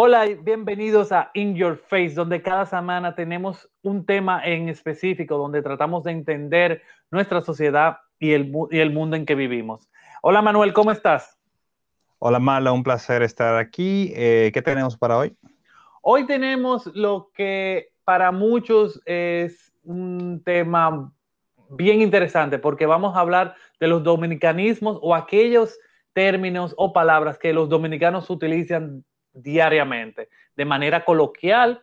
Hola y bienvenidos a In Your Face, donde cada semana tenemos un tema en específico, donde tratamos de entender nuestra sociedad y el, y el mundo en que vivimos. Hola Manuel, ¿cómo estás? Hola Mala, un placer estar aquí. Eh, ¿Qué tenemos para hoy? Hoy tenemos lo que para muchos es un tema bien interesante porque vamos a hablar de los dominicanismos o aquellos términos o palabras que los dominicanos utilizan diariamente, de manera coloquial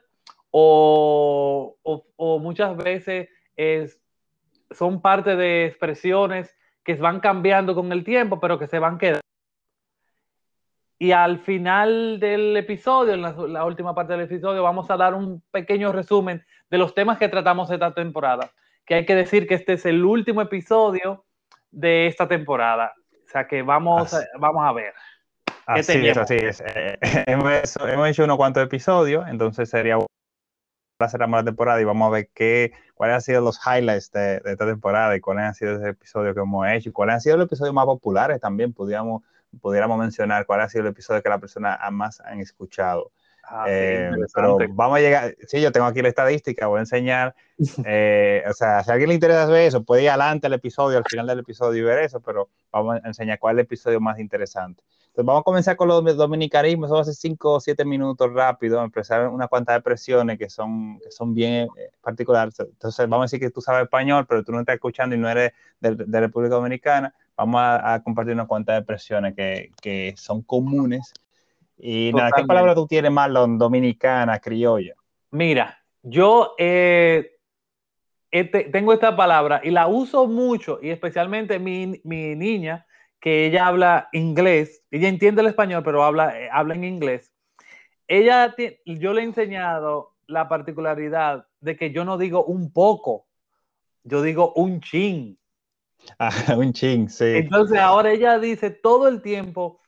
o, muchas veces es, son parte de expresiones que van cambiando con el tiempo, pero que se van quedando. Y al final del episodio, en la, última parte del episodio, vamos a dar un pequeño resumen de los temas que tratamos esta temporada. Que hay que decir que este es el último episodio de esta temporada. O sea que vamos, vamos a ver. Así es, así es. Eh, hemos, hecho unos cuantos episodios, entonces sería para cerramos la temporada y vamos a ver qué, cuáles han sido los highlights de, esta temporada y cuáles han sido ese episodio que hemos hecho y cuáles han sido los episodios más populares también, pudiéramos, pudiéramos mencionar cuál ha sido el episodio que la persona más han escuchado. Ah, eh, pero vamos a llegar, sí, yo tengo aquí la estadística, voy a enseñar, eh, o sea, si a alguien le interesa ver eso, puede ir adelante al episodio, al final del episodio y ver eso, pero vamos a enseñar cuál es el episodio más interesante. Entonces vamos a comenzar con los dominicanismos, eso hace 5 o 7 minutos rápido, empezar unas cuantas expresiones que son, que son bien eh, particulares. Entonces vamos a decir que tú sabes español, pero tú no estás escuchando y no eres de, de República Dominicana, vamos a, compartir unas cuantas expresiones que, que son comunes. Y nada, ¿qué palabra tú tienes, Marlon, dominicana, criolla? Mira, yo eh, tengo esta palabra y la uso mucho, y especialmente mi, niña, que ella habla inglés, ella entiende el español, pero habla, eh, habla en inglés. Ella, yo le he enseñado la particularidad de que yo no digo un poco, yo digo un chin. Ah, un chin, sí. Entonces ahora ella dice todo el tiempo,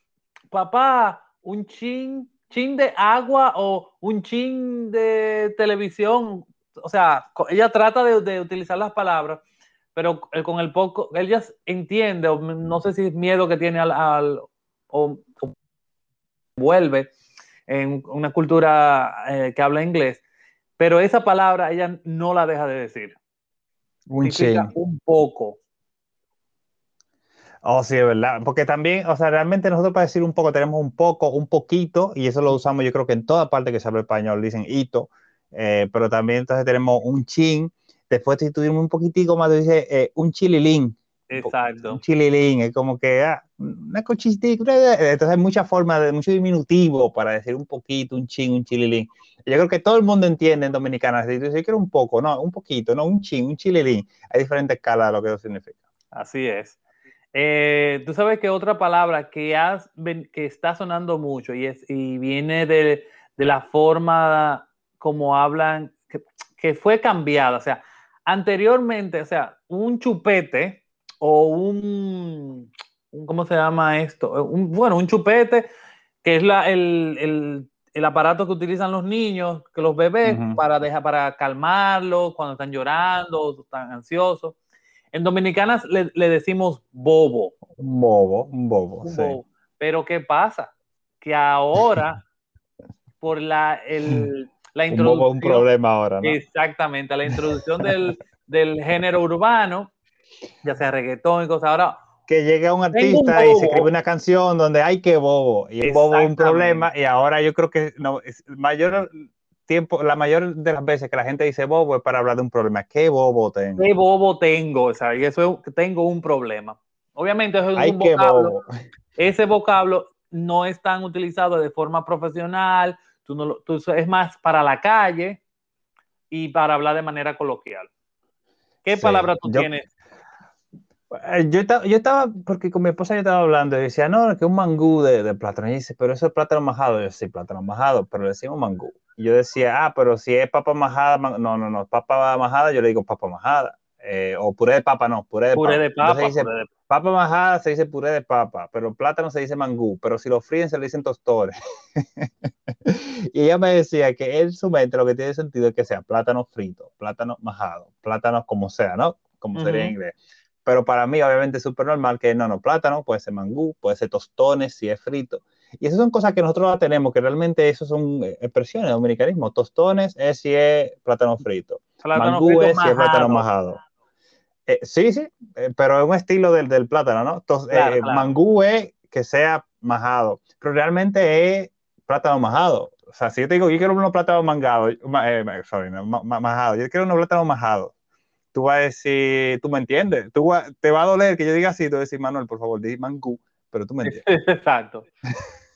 papá, un chin, chin de agua o un chin de televisión. O sea, ella trata de, utilizar las palabras, pero con el poco, ella entiende, o no sé si es miedo que tiene al, o, vuelve en una cultura eh, que habla inglés, pero esa palabra ella no la deja de decir. Un. Un poco. Oh, sí, es verdad. Porque también, o sea, realmente nosotros para decir un poco tenemos un poco, un poquito, y eso lo usamos yo creo que en toda parte que se habla español dicen hito, eh, pero también entonces tenemos un chin. Después si tuvimos un poquitico más, dice eh, un chililín. Exacto. Un chililín, es como que ah, una cochistita. Entonces hay muchas formas, de, mucho diminutivo para decir un poquito, un chin, un chililín. Yo creo que todo el mundo entiende en dominicana. Si yo quiero un poco, no, un poquito, no, un chin, un chililín. Hay diferentes escalas de lo que eso significa. Así es. Eh, tú sabes que otra palabra que, has, que está sonando mucho y, es, y viene de, de la forma como hablan, que, fue cambiada. O sea, anteriormente, o sea, un chupete o un, ¿cómo se llama esto? Un, bueno, un chupete, que es la, el, el, el, aparato que utilizan los niños, que los bebés, para, dejar, para calmarlos cuando están llorando o están ansiosos. En Dominicanas le, decimos bobo. Bobo, un bobo, sí. Pero ¿qué pasa? Que ahora, por la, el, la introducción... Un bobo un problema ahora, ¿no? Exactamente, la introducción del, del género urbano, ya sea reggaetón y cosas, ahora que llega un artista y se escribe una canción donde hay que bobo y el bobo es un problema y ahora yo creo que no, es mayor tiempo, la mayor de las veces que la gente dice bobo es para hablar de un problema. ¿Qué bobo tengo? ¿Qué bobo tengo? O sea, eso es, tengo un problema. Obviamente eso es un vocablo. Ese vocablo no es tan utilizado de forma profesional, tú no tú, es más para la calle y para hablar de manera coloquial. ¿Qué palabra tú tienes? Eh, yo estaba, yo estaba, porque con mi esposa yo estaba hablando y decía, no, que un mangú de, de plátano. Y dice, pero eso es plátano majado. yo, sí, plátano majado, pero le decimos mangú. Y yo decía, ah, pero si es papa majada, no, no, no, papa majada, yo le digo papa majada. Eh, o puré de papa, no, puré de puré papa. De papa, dice, puré de... papa majada se dice puré de papa, pero plátano se dice mangú, pero si lo fríen se le dicen tostores. y ella me decía que en su mente lo que tiene sentido es que sea plátano frito, plátano majado, plátano como sea, ¿no? Como sería en inglés. Pero para mí, obviamente, es súper normal que no, no, plátano, puede ser mangú, puede ser tostones si es frito. Y esas son cosas que nosotros la tenemos, que realmente eso son eh, expresiones de dominicanismo. Tostones es si es plátano frito. Mangú es si es plátano majado. Eh, sí, sí, eh, pero es un estilo del, del plátano, ¿no? Entonces, mangú es que sea majado, pero realmente es plátano majado. O sea, si yo te digo, yo quiero unos plátanos mangados, sorry, majado, yo quiero unos plátanos majados, tú vas a decir, tú me entiendes, tú te va a doler que yo diga así, tú vas a decir, Manuel, por favor, di mangú, pero tú me entiendes. Exacto.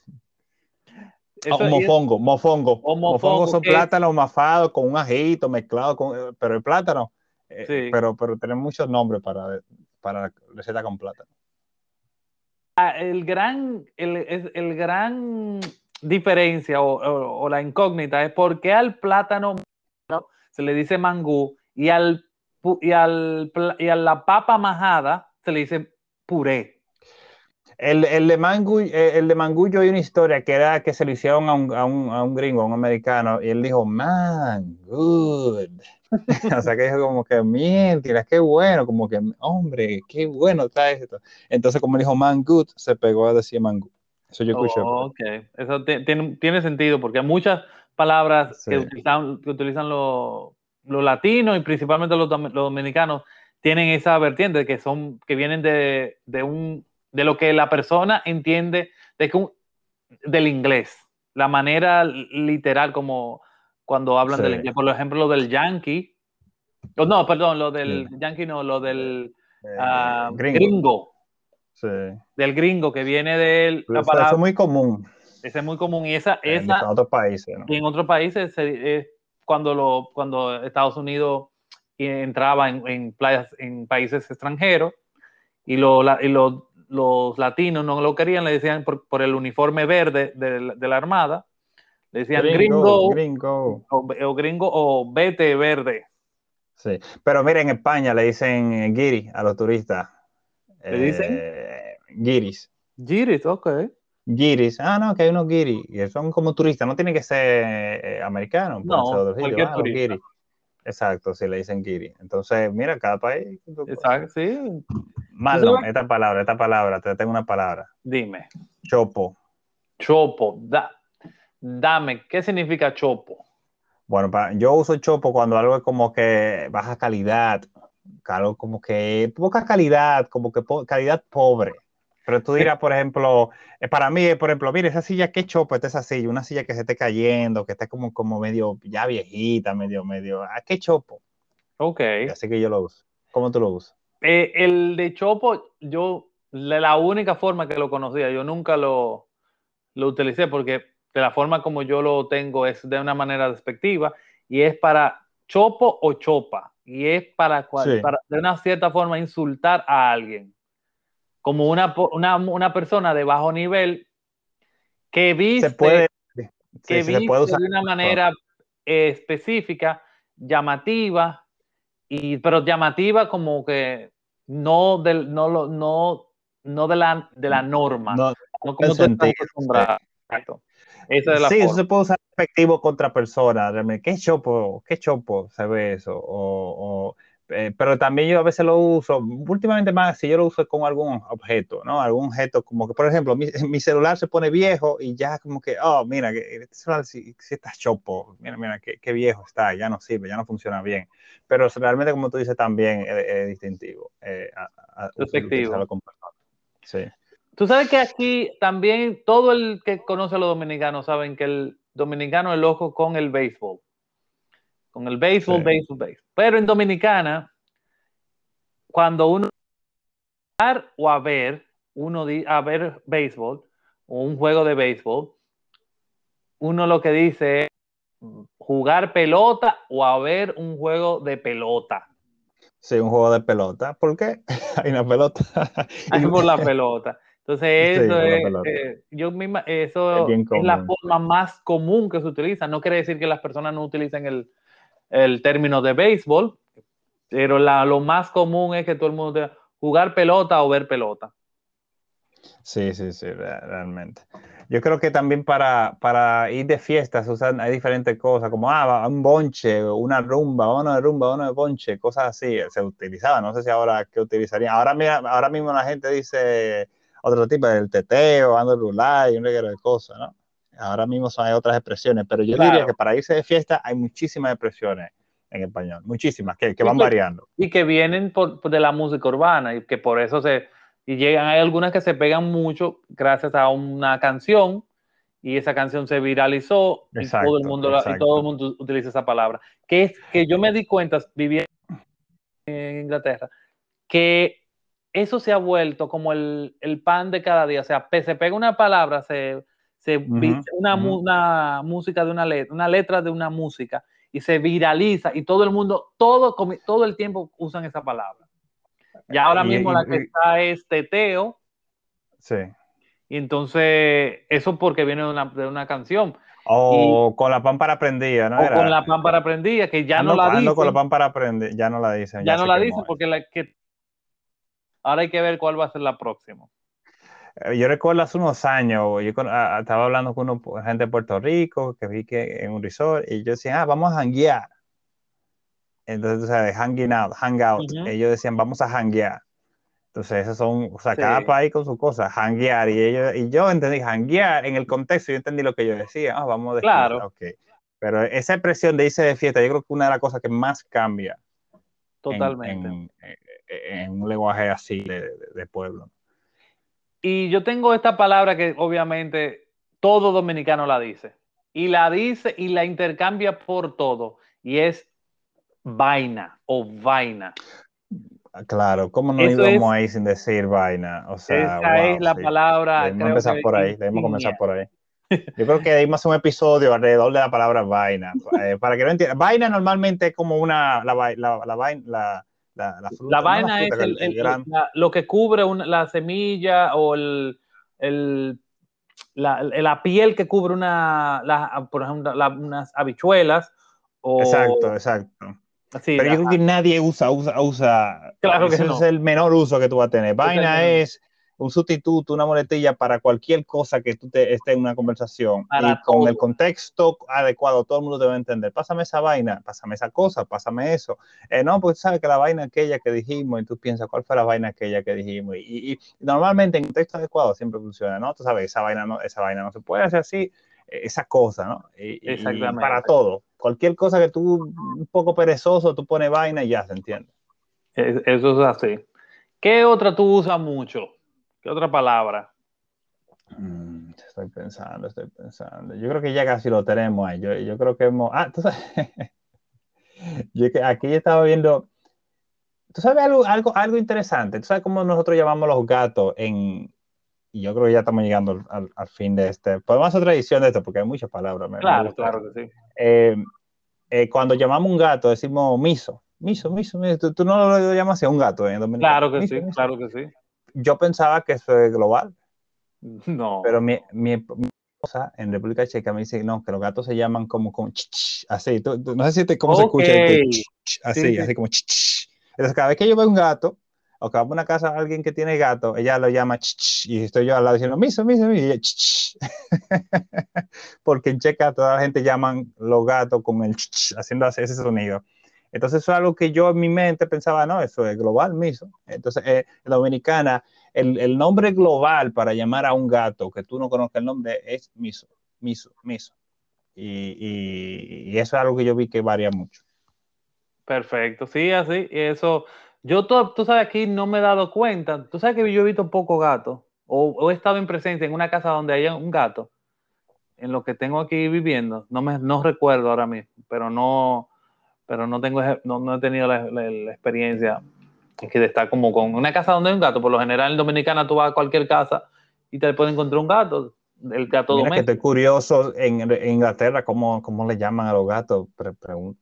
Eso, mofongo, mofongo. O mofongo, son plátanos mafados con un ajito mezclado con, eh, pero el plátano, eh, pero, pero tenemos muchos nombres para, para receta con plátano. Ah, el gran, el, el gran diferencia o, la incógnita es por qué al plátano se le dice mangú y al y, al, y a la papa majada se le dice puré. El, el, de Mangu, eh, el de Mangullo hay una historia que era que se lo hicieron a un, a un, a un gringo, a un americano, y él dijo, man, good. o sea que dijo como que, mientras, qué bueno, como que, hombre, qué bueno está esto. Entonces, como dijo man good, se pegó a decir mangu. Eso yo escuché. Oh, ok, eso tiene, tiene, sentido, porque hay muchas palabras que utilizan, que utilizan los, latinos y principalmente los, los dominicanos tienen esa vertiente que son, que vienen de, de un de lo que la persona entiende de que del inglés, la manera literal como cuando hablan del inglés. Por ejemplo, lo del yankee, no, perdón, lo del yankee no, lo del eh, ah, gringo. Sí. Del gringo que viene de la palabra. Eso es muy común. Es muy común y esa, en otros países. Y en otros países es cuando lo, cuando Estados Unidos entraba en, en playas en países extranjeros y lo, y lo los latinos no lo querían, le decían por, el uniforme verde de, la Armada, le decían gringo, gringo, O, gringo o vete verde. Sí, pero mira, en España le dicen eh, guiri a los turistas. ¿Le dicen? Eh, guiris. Guiris, ok. Guiris, ah, no, que hay unos guiris, y son como turistas, no tiene que ser eh, americanos. No, cualquier ah, turista. Exacto, si le dicen guiri. Entonces, mira, cada país. Exacto, sí. Malo, esta palabra, esta palabra, te tengo una palabra. Dime. Chopo. Chopo, da, dame, ¿qué significa chopo? Bueno, yo uso chopo cuando algo es como que baja calidad, algo como que poca calidad, como que calidad pobre. Pero tú dirás, por ejemplo, eh, para mí, por ejemplo, mire, esa silla, qué chopo es esa silla, una silla que se esté cayendo, que esté como, como medio ya viejita, medio, medio, ah, qué chopo. Ok. Así que yo lo uso. ¿Cómo tú lo usas? Eh, el de Chopo, yo, la única forma que lo conocía, yo nunca lo, lo utilicé porque de la forma como yo lo tengo es de una manera despectiva y es para chopo o chopa y es para, para de una cierta forma insultar a alguien. Como una, una, una persona de bajo nivel que viste, puede, que viste de una manera específica, llamativa, y, pero llamativa como que no, del, no, no, no de, la, de la norma, no, no como tú estás acostumbrado. Esa es la sí, eso se puede usar efectivo contra personas. Qué chopo, qué chopo se ve eso. O, o eh, pero también yo a veces lo uso, últimamente más si yo lo uso con algún objeto, ¿no? Algún objeto como que, por ejemplo, mi, mi celular se pone viejo y ya como que, oh, mira, este celular si, si está chopo, mira, mira, qué, qué, viejo está, ya no sirve, ya no funciona bien. Pero realmente, como tú dices, también es, distintivo. Eh, Sí. Tú sabes que aquí también todo el que conoce a los dominicanos saben que el dominicano es loco con el béisbol con el béisbol, béisbol, béisbol. Pero en Dominicana, cuando uno o a ver, uno a ver béisbol o un juego de béisbol, uno lo que dice es jugar pelota o a ver un juego de pelota. Sí, un juego de pelota. ¿Por qué? Hay una pelota. Hay por la pelota. Entonces, eso es, eh, yo misma, eso es, es, la forma más común que se utiliza. No quiere decir que las personas no utilicen el, el término de béisbol, pero lo más común es que todo el mundo jugar pelota o ver pelota. Sí, sí, sí, realmente. Yo creo que también para, para ir de fiestas usan, hay diferentes cosas, como ah, un bonche, una rumba, uno de rumba, uno de bonche, cosas así, se utilizaba, no sé si ahora qué utilizarían. Ahora, mira, ahora mismo la gente dice, otro tipo, del teteo, ando rulay, un reguero de cosas, ¿no? Ahora mismo son, hay otras expresiones, pero yo diría que para irse de fiesta hay muchísimas expresiones en español, muchísimas, que, que van variando. Y que vienen por, de la música urbana y que por eso se, y llegan, hay algunas que se pegan mucho gracias a una canción y esa canción se viralizó y todo el mundo y todo el mundo utiliza esa palabra. Que es que yo me di cuenta viviendo en Inglaterra que eso se ha vuelto como el, el pan de cada día. O sea, se pega una palabra, se, se una, una, música de una letra, una letra de una música y se viraliza y todo el mundo, todo, todo el tiempo usan esa palabra. Y ahora mismo la que está es teteo. Sí. Y entonces, eso porque viene de una, de una canción. O con la pámpara prendida, ¿no? O con la pámpara prendida, que ya no la dicen. con la pámpara prendida, ya no la dicen. Ya, no la dicen porque la que... ahora hay que ver cuál va a ser la próxima. Eh, yo recuerdo hace unos años, yo estaba hablando con una gente de Puerto Rico que vi que en un resort y yo decía, ah, vamos a hanguear. Entonces, o sea, de hanging out, hang out. Ellos decían, vamos a hanguear. Entonces, esos son, o sea, cada país con su cosa, hanguear. Y, ellos, y yo entendí hanguear en el contexto, yo entendí lo que yo decía, ah, vamos de claro. okay. Pero esa expresión de irse de fiesta, yo creo que una de las cosas que más cambia. Totalmente. En, un lenguaje así de, de, pueblo. Y yo tengo esta palabra que obviamente todo dominicano la dice. Y la dice y la intercambia por todo. Y es vaina o vaina. Claro, ¿cómo no íbamos ahí sin decir vaina? O sea, esa es la palabra. Debemos empezar por ahí, debemos comenzar por ahí. Yo creo que debimos un episodio alrededor de la palabra vaina. Eh, para que no entiendan, vaina normalmente es como una, la, la, la, vaina, la, la, fruta, la vaina es el, lo que cubre la semilla o el, el la, la, piel que cubre una, por ejemplo, unas habichuelas. O, exacto, exacto pero yo creo que nadie usa, usa, usa. Claro que ese no. es el menor uso que tú vas a tener. Vaina es un sustituto, una muletilla para cualquier cosa que tú te, esté en una conversación. y con el contexto adecuado, todo el mundo debe entender. Pásame esa vaina, pásame esa cosa, pásame eso. Eh, no, pues sabes que la vaina aquella que dijimos, y tú piensas, ¿cuál fue la vaina aquella que dijimos? Y, y, normalmente en contexto adecuado siempre funciona, ¿no? Tú sabes, esa vaina no, esa vaina no se puede hacer así, eh, esa cosa, ¿no? Exactamente. para todo cualquier cosa que tú, un poco perezoso, tú pones vaina y ya se entiende. Eso es así. ¿Qué otra tú usas mucho? ¿Qué otra palabra? Mm, estoy pensando, estoy pensando. Yo creo que ya casi lo tenemos ahí. Yo, yo creo que hemos. Ah, tú sabes. yo aquí estaba viendo. ¿Tú sabes algo, algo, algo interesante? ¿Tú sabes cómo nosotros llamamos los gatos en, y yo creo que ya estamos llegando al, al, fin de este. Podemos hacer otra edición de esto porque hay muchas palabras. claro, claro que sí. Eh, eh, cuando llamamos un gato decimos miso. Miso, miso, miso. Tú, no lo llamas así a un gato en dominicano. Claro que sí, claro que sí. Yo pensaba que eso es global. No. Pero mi, mi, esposa en República Checa me dice no, que los gatos se llaman como, como así. no sé si te, cómo se escucha. así, así como Entonces, cada vez que yo veo un gato, o que vamos a una casa a alguien que tiene gato, ella lo llama ch, y estoy yo al lado diciendo miso, miso, miso, y ch, porque en Checa toda la gente llaman los gatos con el ch, haciendo ese sonido. Entonces eso es algo que yo en mi mente pensaba, no, eso es global, miso. Entonces, eh, dominicana, el, el, nombre global para llamar a un gato que tú no conozcas el nombre es miso, miso, miso. Y, y, y eso es algo que yo vi que varía mucho. Perfecto, sí, así, eso yo, tú, sabes, aquí no me he dado cuenta. Tú sabes que yo he visto poco gato, o, he estado en presencia en una casa donde haya un gato, en lo que tengo aquí viviendo. No me no recuerdo ahora mismo, pero no, pero no tengo, no, he tenido la, experiencia de estar como con una casa donde hay un gato. Por lo general en Dominicana tú vas a cualquier casa y te puedes encontrar un gato el gato Mira que estoy curioso en, Inglaterra cómo, cómo, le llaman a los gatos.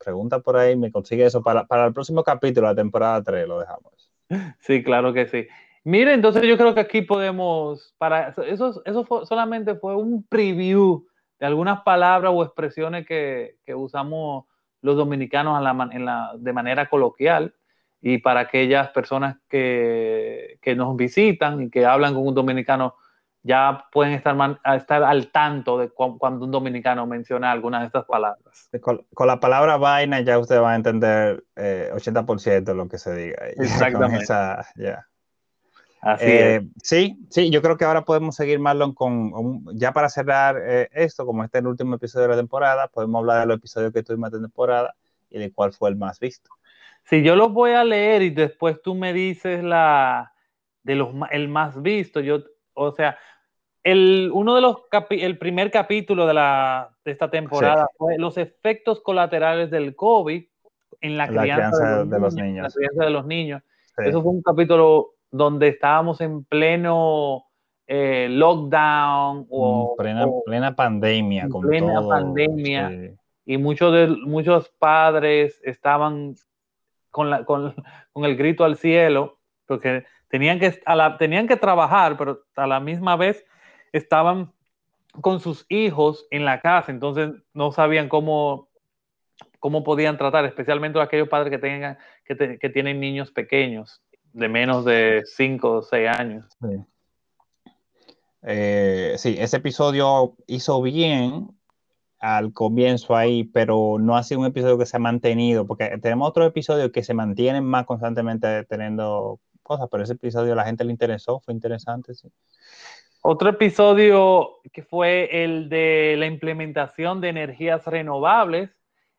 pregunta por ahí, me consigue eso para, para el próximo capítulo, la temporada 3, lo dejamos. Sí, claro que sí. Mire, entonces yo creo que aquí podemos, para eso, eso solamente fue un preview de algunas palabras o expresiones que, que usamos los dominicanos en la, en la, de manera coloquial y para aquellas personas que, que nos visitan y que hablan con un dominicano ya pueden estar, estar al tanto de cuando un dominicano menciona alguna de estas palabras. Con, la palabra vaina ya usted va a entender 80% eh, de lo que se diga. Exactamente. Así eh, Sí, sí, yo creo que ahora podemos seguir, Marlon, con, ya para cerrar eh, esto, como este es el último episodio de la temporada, podemos hablar de los episodios que tuvimos de temporada y de cuál fue el más visto. Sí, yo los voy a leer y después tú me dices la de los el más visto. Yo, o sea, el, uno de los el primer capítulo de, la, de esta temporada fue los efectos colaterales del COVID en la, crianza, de, los, niños, La crianza de los niños. Eso fue un capítulo donde estábamos en pleno eh, lockdown o plena, plena pandemia. con plena pandemia. Y muchos, de, muchos padres estaban con, la, con, con, el grito al cielo porque tenían que, a la, tenían que trabajar, pero a la misma vez estaban con sus hijos en la casa, entonces no sabían cómo, cómo podían tratar, especialmente aquellos padres que, tengan, que, que tienen niños pequeños de menos de 5 o 6 años. Eh, sí. ese episodio hizo bien al comienzo ahí, pero no ha sido un episodio que se ha mantenido, porque tenemos otros episodios que se mantienen más constantemente teniendo cosas, pero ese episodio a la gente le interesó, fue interesante, sí. Otro episodio que fue el de la implementación de energías renovables.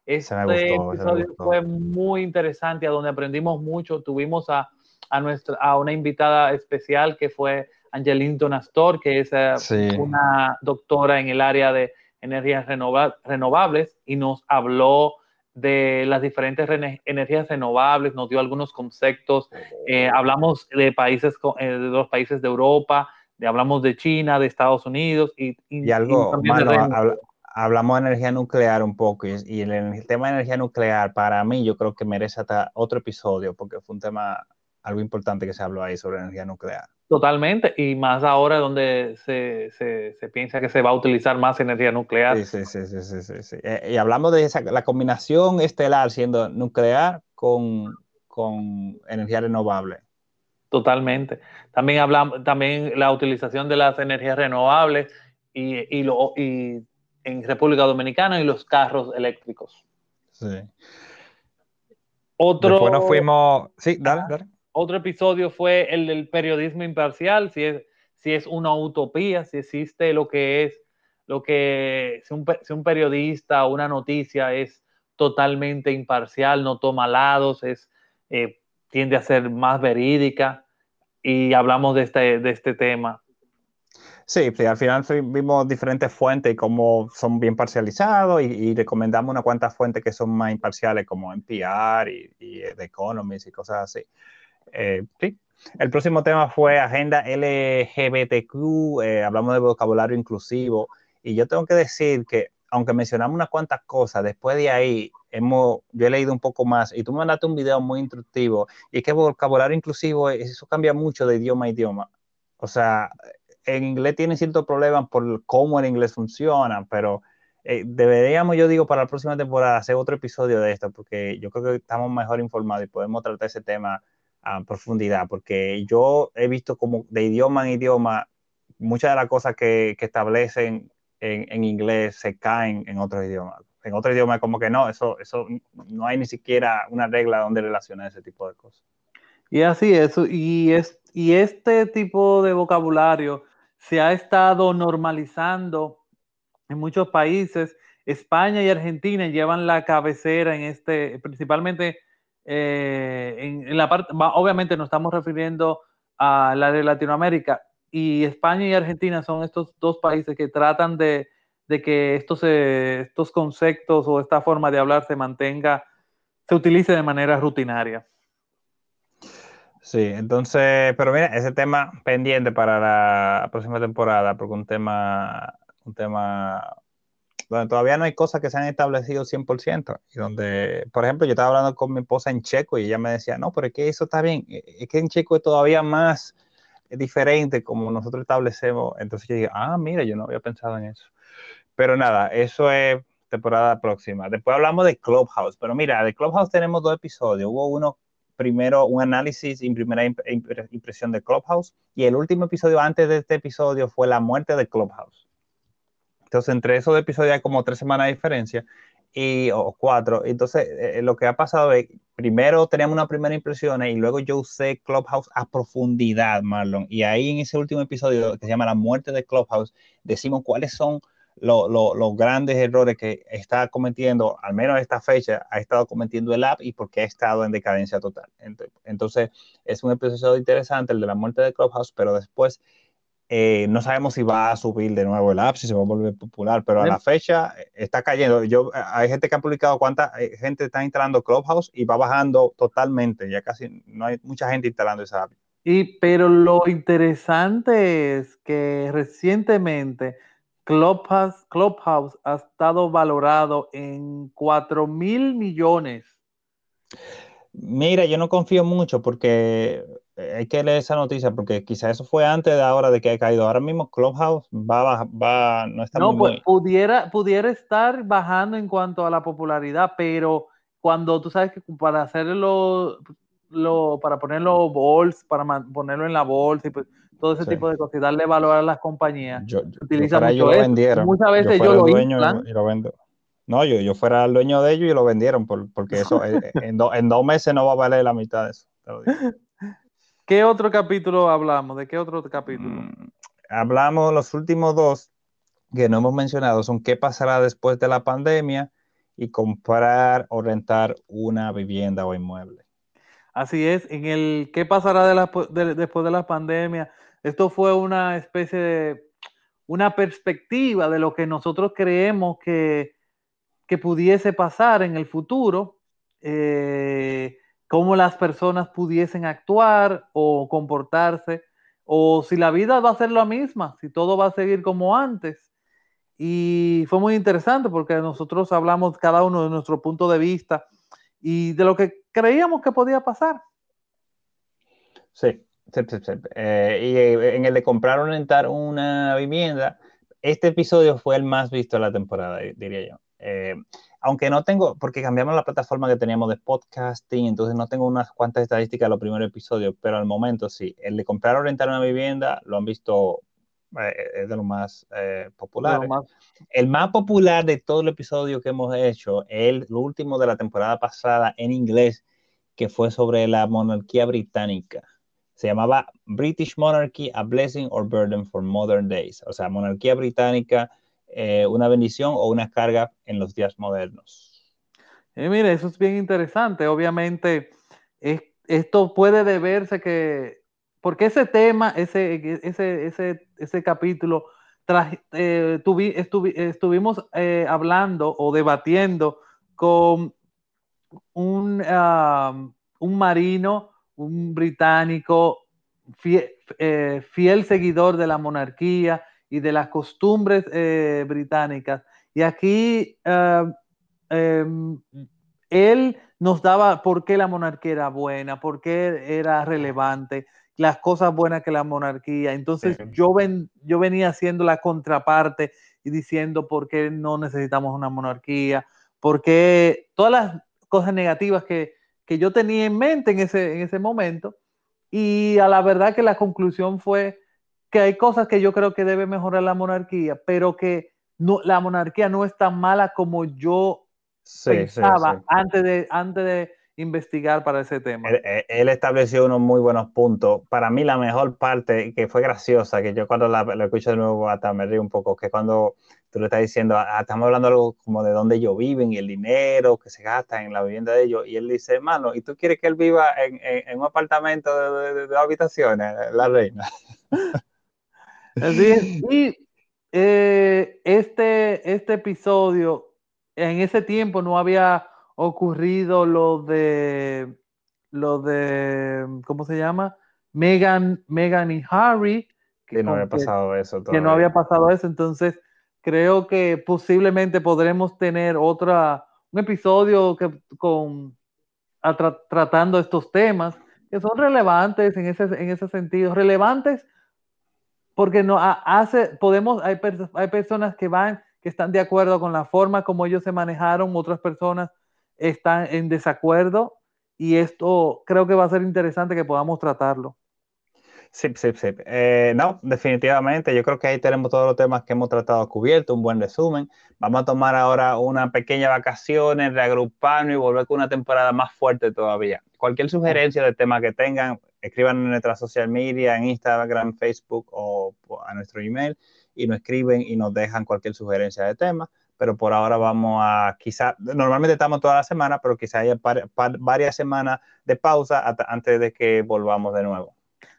Este episodio fue muy interesante, a donde aprendimos mucho. Tuvimos a a, nuestra, a una invitada especial que fue Angeline Donastor, que es eh, una doctora en el área de energías renovables y nos habló de las diferentes energías renovables, nos dio algunos conceptos, eh, hablamos de países, eh, de los países de Europa, de, hablamos de China, de Estados Unidos y, y, algo, hablamos de energía nuclear un poco y, y el, el, tema de energía nuclear para mí yo creo que merece hasta otro episodio porque fue un tema algo importante que se habló ahí sobre energía nuclear. Totalmente, y más ahora donde se, se, se, piensa que se va a utilizar más energía nuclear. Sí, sí, sí, sí, sí, sí. Eh, y hablamos de esa, la combinación estelar siendo nuclear con, con energía renovable. Totalmente. También hablamos, también la utilización de las energías renovables y, y, lo, y en República Dominicana y los carros eléctricos. Sí. Otro. Después nos fuimos. Sí, dale, dale. Otro episodio fue el del periodismo imparcial, si es, si es una utopía, si existe lo que es, lo que, si un, periodista o una noticia es totalmente imparcial, no toma lados, es, eh, tiende a ser más verídica y hablamos de este, de este tema. Sí, al final vimos diferentes fuentes y cómo son bien parcializados y, recomendamos una cuantas fuentes que son más imparciales como NPR y, y The Economist y cosas así. Eh, sí. El próximo tema fue agenda LGBTQ, eh, hablamos de vocabulario inclusivo, y yo tengo que decir que, aunque mencionamos unas cuantas cosas, después de ahí hemos, yo he leído un poco más, y tú me mandaste un video muy instructivo, y es que vocabulario inclusivo, eso cambia mucho de idioma a idioma. O sea, en inglés tiene ciertos problemas por cómo el inglés funciona, pero eh, deberíamos, yo digo, para la próxima temporada hacer otro episodio de esto, porque yo creo que estamos mejor informados y podemos tratar ese tema a profundidad, porque yo he visto como de idioma en idioma, muchas de las cosas que, que establecen en, en, inglés se caen en otros idiomas. En otro idioma como que no, eso, eso no hay ni siquiera una regla donde relacionar ese tipo de cosas. Y así es, y, es, y este tipo de vocabulario se ha estado normalizando en muchos países. España y Argentina llevan la cabecera en este, principalmente eh, en, la parte, obviamente nos estamos refiriendo a la de Latinoamérica y España y Argentina son estos dos países que tratan de, que estos, eh, estos conceptos o esta forma de hablar se mantenga, se utilice de manera rutinaria. Sí, entonces, pero mira, ese tema pendiente para la próxima temporada, porque un tema, un tema donde todavía no hay cosas que se han establecido 100%, y donde, por ejemplo, yo estaba hablando con mi esposa en checo y ella me decía, no, pero es que eso está bien, e, es que en checo es todavía más diferente como nosotros establecemos, entonces yo dije, ah, mira, yo no había pensado en eso. Pero nada, eso es temporada próxima. Después hablamos de Clubhouse, pero mira, de Clubhouse tenemos dos episodios, hubo uno primero un análisis y primera impresión de Clubhouse y el último episodio antes de este episodio fue la muerte de Clubhouse. Entonces, entre esos episodios hay como tres semanas de diferencia. y, o cuatro. Entonces, eh, lo que ha pasado es, primero teníamos una primera impresión y luego yo usé Clubhouse a profundidad, Marlon. Y ahí en ese último episodio que se llama La muerte de Clubhouse, decimos cuáles son los grandes errores que está cometiendo, al menos a esta fecha, ha estado cometiendo el app y por qué ha estado en decadencia total. Entonces, es un episodio interesante, el de la muerte de Clubhouse, pero después eh, no sabemos si va a subir de nuevo el app, si se va a volver popular, pero a la fecha eh, está cayendo. Yo, eh, hay gente que ha publicado cuánta gente está instalando Clubhouse y va bajando totalmente. Ya casi no hay mucha gente instalando esa app. Y, pero lo interesante es que recientemente Clubhouse, Clubhouse ha estado valorado en 4 mil millones. Mira, yo no confío mucho porque hay que leer esa noticia porque quizá eso fue antes de ahora de que ha caído. Ahora mismo Clubhouse va, va, no está no, pues, pudiera, pudiera estar bajando en cuanto a la popularidad, pero cuando tú sabes que para hacerlo, lo, para ponerlo bols, para ponerlo en la bolsa y pues, todo ese tipo de cosas y darle valor a las compañías, yo, utiliza mucho lo Muchas veces yo, lo dueño y lo vendo. No, yo, yo fuera el dueño de ellos y lo vendieron, porque eso eh, en, en dos meses no va a valer la mitad de eso. ¿Qué otro capítulo hablamos? ¿De qué otro capítulo? Mm, hablamos los últimos dos que no hemos mencionado, son qué pasará después de la pandemia y comprar o rentar una vivienda o inmueble. Así es, en el qué pasará después de la pandemia, esto fue una especie de, una perspectiva de lo que nosotros creemos que, que pudiese pasar en el futuro. Eh, cómo las personas pudiesen actuar o comportarse, o si la vida va a ser la misma, si todo va a seguir como antes. Y fue muy interesante porque nosotros hablamos cada uno de nuestro punto de vista y de lo que creíamos que podía pasar. Sí, sí, sí, eh, y eh, en el de comprar o rentar una vivienda, este episodio fue el más visto de la temporada, diría yo. Eh, aunque no tengo, porque cambiamos la plataforma que teníamos de podcasting, entonces no tengo unas cuantas estadísticas de los primeros episodios, pero al momento sí, el de comprar o rentar una vivienda lo han visto, eh, es de lo más eh, popular. El más popular de todo el episodio que hemos hecho, el, el último de la temporada pasada en inglés, que fue sobre la monarquía británica. Se llamaba British Monarchy, a Blessing or Burden for Modern Days. O sea, monarquía británica, eh, una bendición o una carga en los días modernos. Eh, mire, eso es bien interesante. Obviamente, esto puede deberse que, porque ese tema, ese, ese, ese, ese capítulo, eh, estuvimos hablando o debatiendo con un, un marino, un británico, fiel seguidor de la monarquía, y de las costumbres eh, británicas. Y aquí eh, em, él nos daba por qué la monarquía era buena, por qué era relevante, las cosas buenas que la monarquía. Entonces yo, ven, yo venía haciendo la contraparte y diciendo por qué no necesitamos una monarquía, por qué todas las cosas negativas que, que yo tenía en mente en ese, en ese momento. Y a la verdad que la conclusión fue que hay cosas que yo creo que debe mejorar la monarquía, pero que no, la monarquía no es tan mala como yo pensaba Antes, de, antes de investigar para ese tema. Él, estableció unos muy buenos puntos. Para mí la mejor parte, que fue graciosa, que yo cuando la, lo escucho de nuevo hasta me río un poco, que cuando tú le estás diciendo, ah, estamos hablando algo como de dónde ellos viven y el dinero que se gasta en la vivienda de ellos, y él dice, hermano, ¿y tú quieres que él viva en, un apartamento de, de, de habitaciones, la reina? Así Y eh, este, este episodio, en ese tiempo no había ocurrido lo de, lo de, ¿cómo se llama? Megan, Megan y Harry. Que no había pasado eso. Que no había pasado eso. Entonces, creo que posiblemente podremos tener otra, un episodio que, con, tratando estos temas que son relevantes en ese, en ese sentido, relevantes porque no hace, podemos, hay, hay personas que van, que están de acuerdo con la forma como ellos se manejaron, otras personas están en desacuerdo y esto creo que va a ser interesante que podamos tratarlo. Sí, sí, sí. Eh, no, definitivamente. Yo creo que ahí tenemos todos los temas que hemos tratado cubierto, un buen resumen. Vamos a tomar ahora una pequeña vacaciones, reagruparnos y volver con una temporada más fuerte todavía. Cualquier sugerencia de tema que tengan, escriban en nuestra social media, en Instagram, Facebook o a nuestro email y nos escriben y nos dejan cualquier sugerencia de tema. Pero por ahora vamos a, quizá, normalmente estamos toda la semana, pero quizá haya varias semanas de pausa antes de que volvamos de nuevo.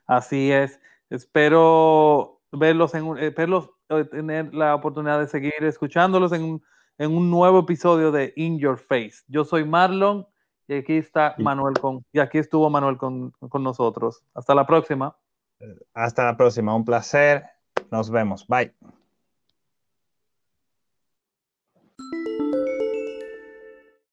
Así es. Espero verlos, en, eh, verlos eh, tener la oportunidad de seguir escuchándolos en, un nuevo episodio de In Your Face. Yo soy Marlon y aquí está Manuel con, y aquí estuvo Manuel con, con nosotros. Hasta la próxima. Hasta la próxima. Un placer. Nos vemos. Bye.